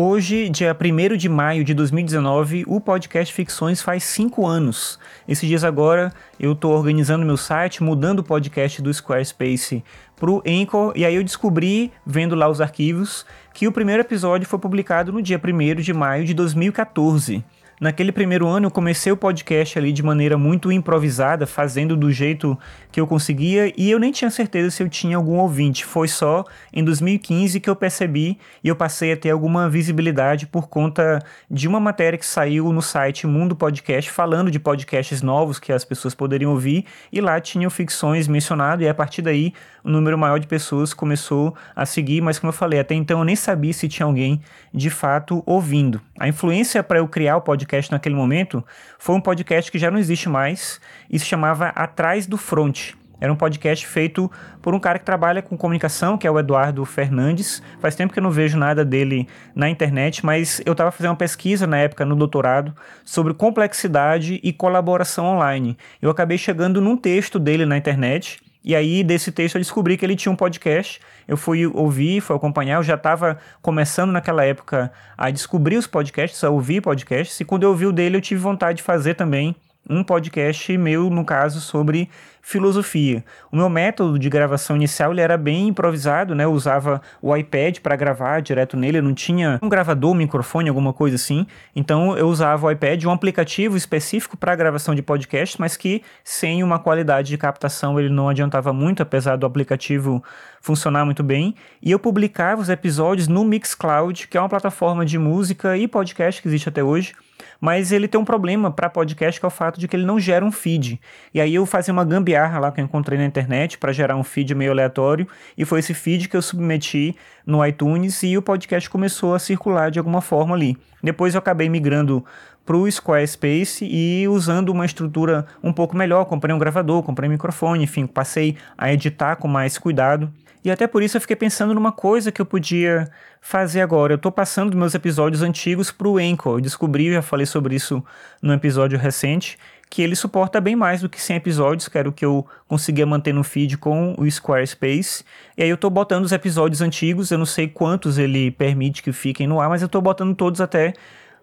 Hoje, dia 1 de maio de 2019, o podcast Ficções faz cinco anos. Esses dias agora eu estou organizando meu site, mudando o podcast do Squarespace para o Anchor, e aí eu descobri, vendo lá os arquivos, que o primeiro episódio foi publicado no dia 1 de maio de 2014. Naquele primeiro ano eu comecei o podcast ali de maneira muito improvisada, fazendo do jeito que eu conseguia e eu nem tinha certeza se eu tinha algum ouvinte. Foi só em 2015 que eu percebi e eu passei a ter alguma visibilidade por conta de uma matéria que saiu no site Mundo Podcast falando de podcasts novos que as pessoas poderiam ouvir e lá tinham ficções mencionado e a partir daí um número maior de pessoas começou a seguir, mas como eu falei, até então eu nem sabia se tinha alguém de fato ouvindo. A influência para eu criar o podcast podcast naquele momento foi um podcast que já não existe mais e se chamava Atrás do Front. Era um podcast feito por um cara que trabalha com comunicação, que é o Eduardo Fernandes. Faz tempo que eu não vejo nada dele na internet, mas eu estava fazendo uma pesquisa na época, no doutorado, sobre complexidade e colaboração online. Eu acabei chegando num texto dele na internet e aí, desse texto, eu descobri que ele tinha um podcast. Eu fui ouvir, fui acompanhar. Eu já estava começando naquela época a descobrir os podcasts, a ouvir podcasts. E quando eu ouvi o dele, eu tive vontade de fazer também um podcast meu, no caso, sobre filosofia. O meu método de gravação inicial ele era bem improvisado, né? Eu usava o iPad para gravar direto nele, eu não tinha um gravador, um microfone, alguma coisa assim. Então eu usava o iPad, um aplicativo específico para gravação de podcast, mas que sem uma qualidade de captação ele não adiantava muito, apesar do aplicativo funcionar muito bem. E eu publicava os episódios no Mixcloud, que é uma plataforma de música e podcast que existe até hoje mas ele tem um problema para podcast que é o fato de que ele não gera um feed. E aí eu fazia uma gambiarra lá que eu encontrei na internet para gerar um feed meio aleatório e foi esse feed que eu submeti no iTunes e o podcast começou a circular de alguma forma ali. Depois eu acabei migrando para o Squarespace e usando uma estrutura um pouco melhor, comprei um gravador, comprei um microfone, enfim, passei a editar com mais cuidado. E até por isso eu fiquei pensando numa coisa que eu podia fazer agora. Eu estou passando meus episódios antigos para o Anchor. Eu descobri, já falei sobre isso num episódio recente, que ele suporta bem mais do que 100 episódios, que era o que eu conseguia manter no feed com o Squarespace. E aí eu estou botando os episódios antigos, eu não sei quantos ele permite que fiquem no ar, mas eu estou botando todos até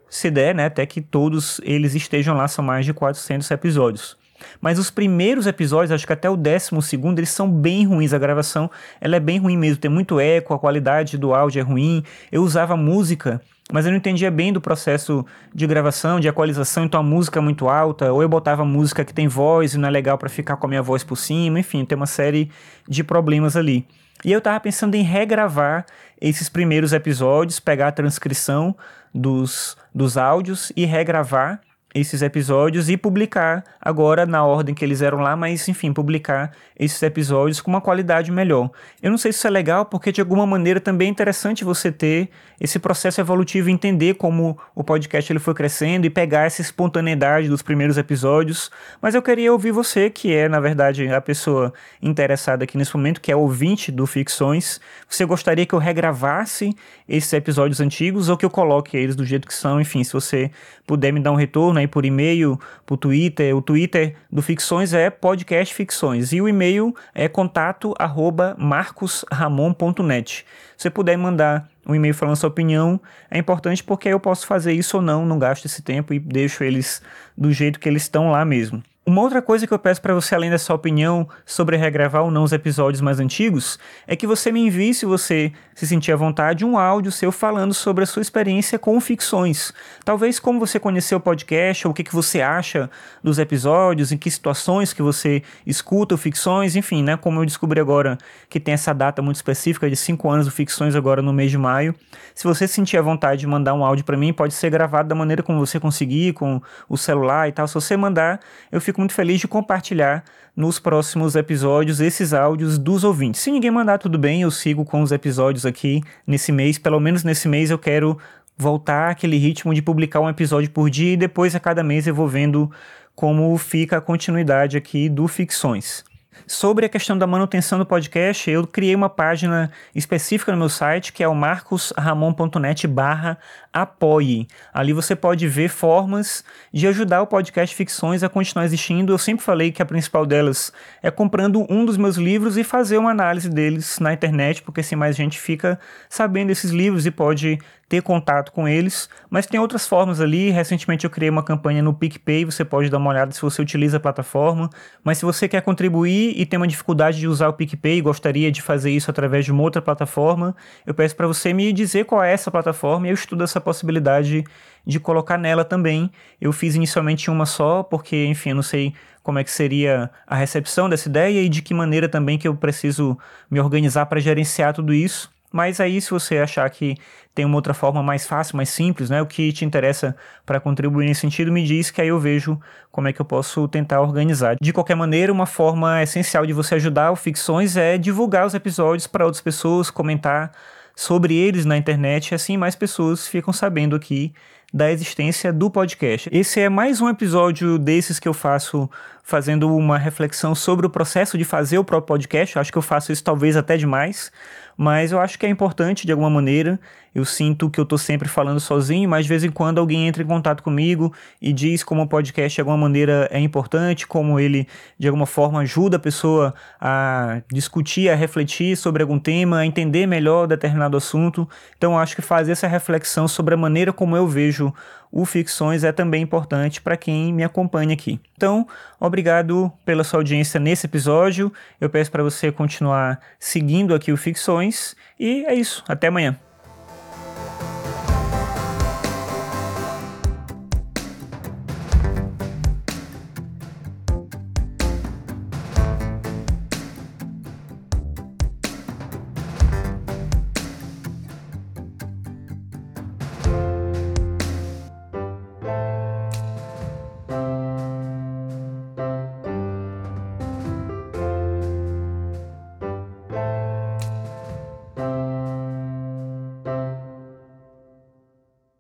se der, né, até que todos eles estejam lá, são mais de 400 episódios. Mas os primeiros episódios, acho que até o décimo segundo, eles são bem ruins. A gravação ela é bem ruim mesmo, tem muito eco, a qualidade do áudio é ruim. Eu usava música, mas eu não entendia bem do processo de gravação, de equalização, então a música é muito alta, ou eu botava música que tem voz e não é legal para ficar com a minha voz por cima, enfim, tem uma série de problemas ali. E eu tava pensando em regravar esses primeiros episódios, pegar a transcrição dos, dos áudios e regravar esses episódios e publicar agora na ordem que eles eram lá, mas enfim, publicar esses episódios com uma qualidade melhor. Eu não sei se isso é legal, porque de alguma maneira também é interessante você ter esse processo evolutivo, entender como o podcast ele foi crescendo e pegar essa espontaneidade dos primeiros episódios. Mas eu queria ouvir você, que é na verdade a pessoa interessada aqui nesse momento, que é ouvinte do Ficções. Você gostaria que eu regravasse esses episódios antigos ou que eu coloque eles do jeito que são? Enfim, se você puder me dar um retorno aí por e-mail, por Twitter. O Twitter do Ficções é podcast Ficções e o e-mail é contato arroba marcosramon.net. Se puder mandar um e-mail falando sua opinião, é importante porque eu posso fazer isso ou não, não gasto esse tempo e deixo eles do jeito que eles estão lá mesmo. Uma outra coisa que eu peço para você, além da sua opinião sobre regravar ou não os episódios mais antigos, é que você me envie, se você se sentir à vontade, um áudio seu falando sobre a sua experiência com ficções. Talvez como você conheceu o podcast, ou o que, que você acha dos episódios, em que situações que você escuta ficções, enfim, né? Como eu descobri agora que tem essa data muito específica de 5 anos do ficções agora no mês de maio. Se você sentir à vontade de mandar um áudio para mim, pode ser gravado da maneira como você conseguir, com o celular e tal. Se você mandar, eu fico fico muito feliz de compartilhar nos próximos episódios esses áudios dos ouvintes. Se ninguém mandar, tudo bem, eu sigo com os episódios aqui nesse mês. Pelo menos nesse mês eu quero voltar àquele ritmo de publicar um episódio por dia e depois a cada mês eu vou vendo como fica a continuidade aqui do Ficções. Sobre a questão da manutenção do podcast, eu criei uma página específica no meu site, que é o marcosramon.net barra apoie. Ali você pode ver formas de ajudar o podcast Ficções a continuar existindo. Eu sempre falei que a principal delas é comprando um dos meus livros e fazer uma análise deles na internet, porque assim mais gente fica sabendo desses livros e pode ter contato com eles, mas tem outras formas ali. Recentemente eu criei uma campanha no PicPay, você pode dar uma olhada se você utiliza a plataforma. Mas se você quer contribuir e tem uma dificuldade de usar o PicPay e gostaria de fazer isso através de uma outra plataforma, eu peço para você me dizer qual é essa plataforma e eu estudo essa possibilidade de colocar nela também. Eu fiz inicialmente uma só, porque, enfim, eu não sei como é que seria a recepção dessa ideia e de que maneira também que eu preciso me organizar para gerenciar tudo isso. Mas aí, se você achar que tem uma outra forma mais fácil, mais simples, né? O que te interessa para contribuir nesse sentido, me diz que aí eu vejo como é que eu posso tentar organizar. De qualquer maneira, uma forma essencial de você ajudar o Ficções é divulgar os episódios para outras pessoas, comentar sobre eles na internet, assim mais pessoas ficam sabendo aqui da existência do podcast. Esse é mais um episódio desses que eu faço fazendo uma reflexão sobre o processo de fazer o próprio podcast. Eu acho que eu faço isso talvez até demais, mas eu acho que é importante de alguma maneira. Eu sinto que eu tô sempre falando sozinho, mas de vez em quando alguém entra em contato comigo e diz como o podcast de alguma maneira é importante, como ele de alguma forma ajuda a pessoa a discutir, a refletir sobre algum tema, a entender melhor determinado assunto. Então eu acho que fazer essa reflexão sobre a maneira como eu vejo o Ficções é também importante para quem me acompanha aqui. Então, obrigado pela sua audiência nesse episódio. Eu peço para você continuar seguindo aqui o Ficções e é isso. Até amanhã.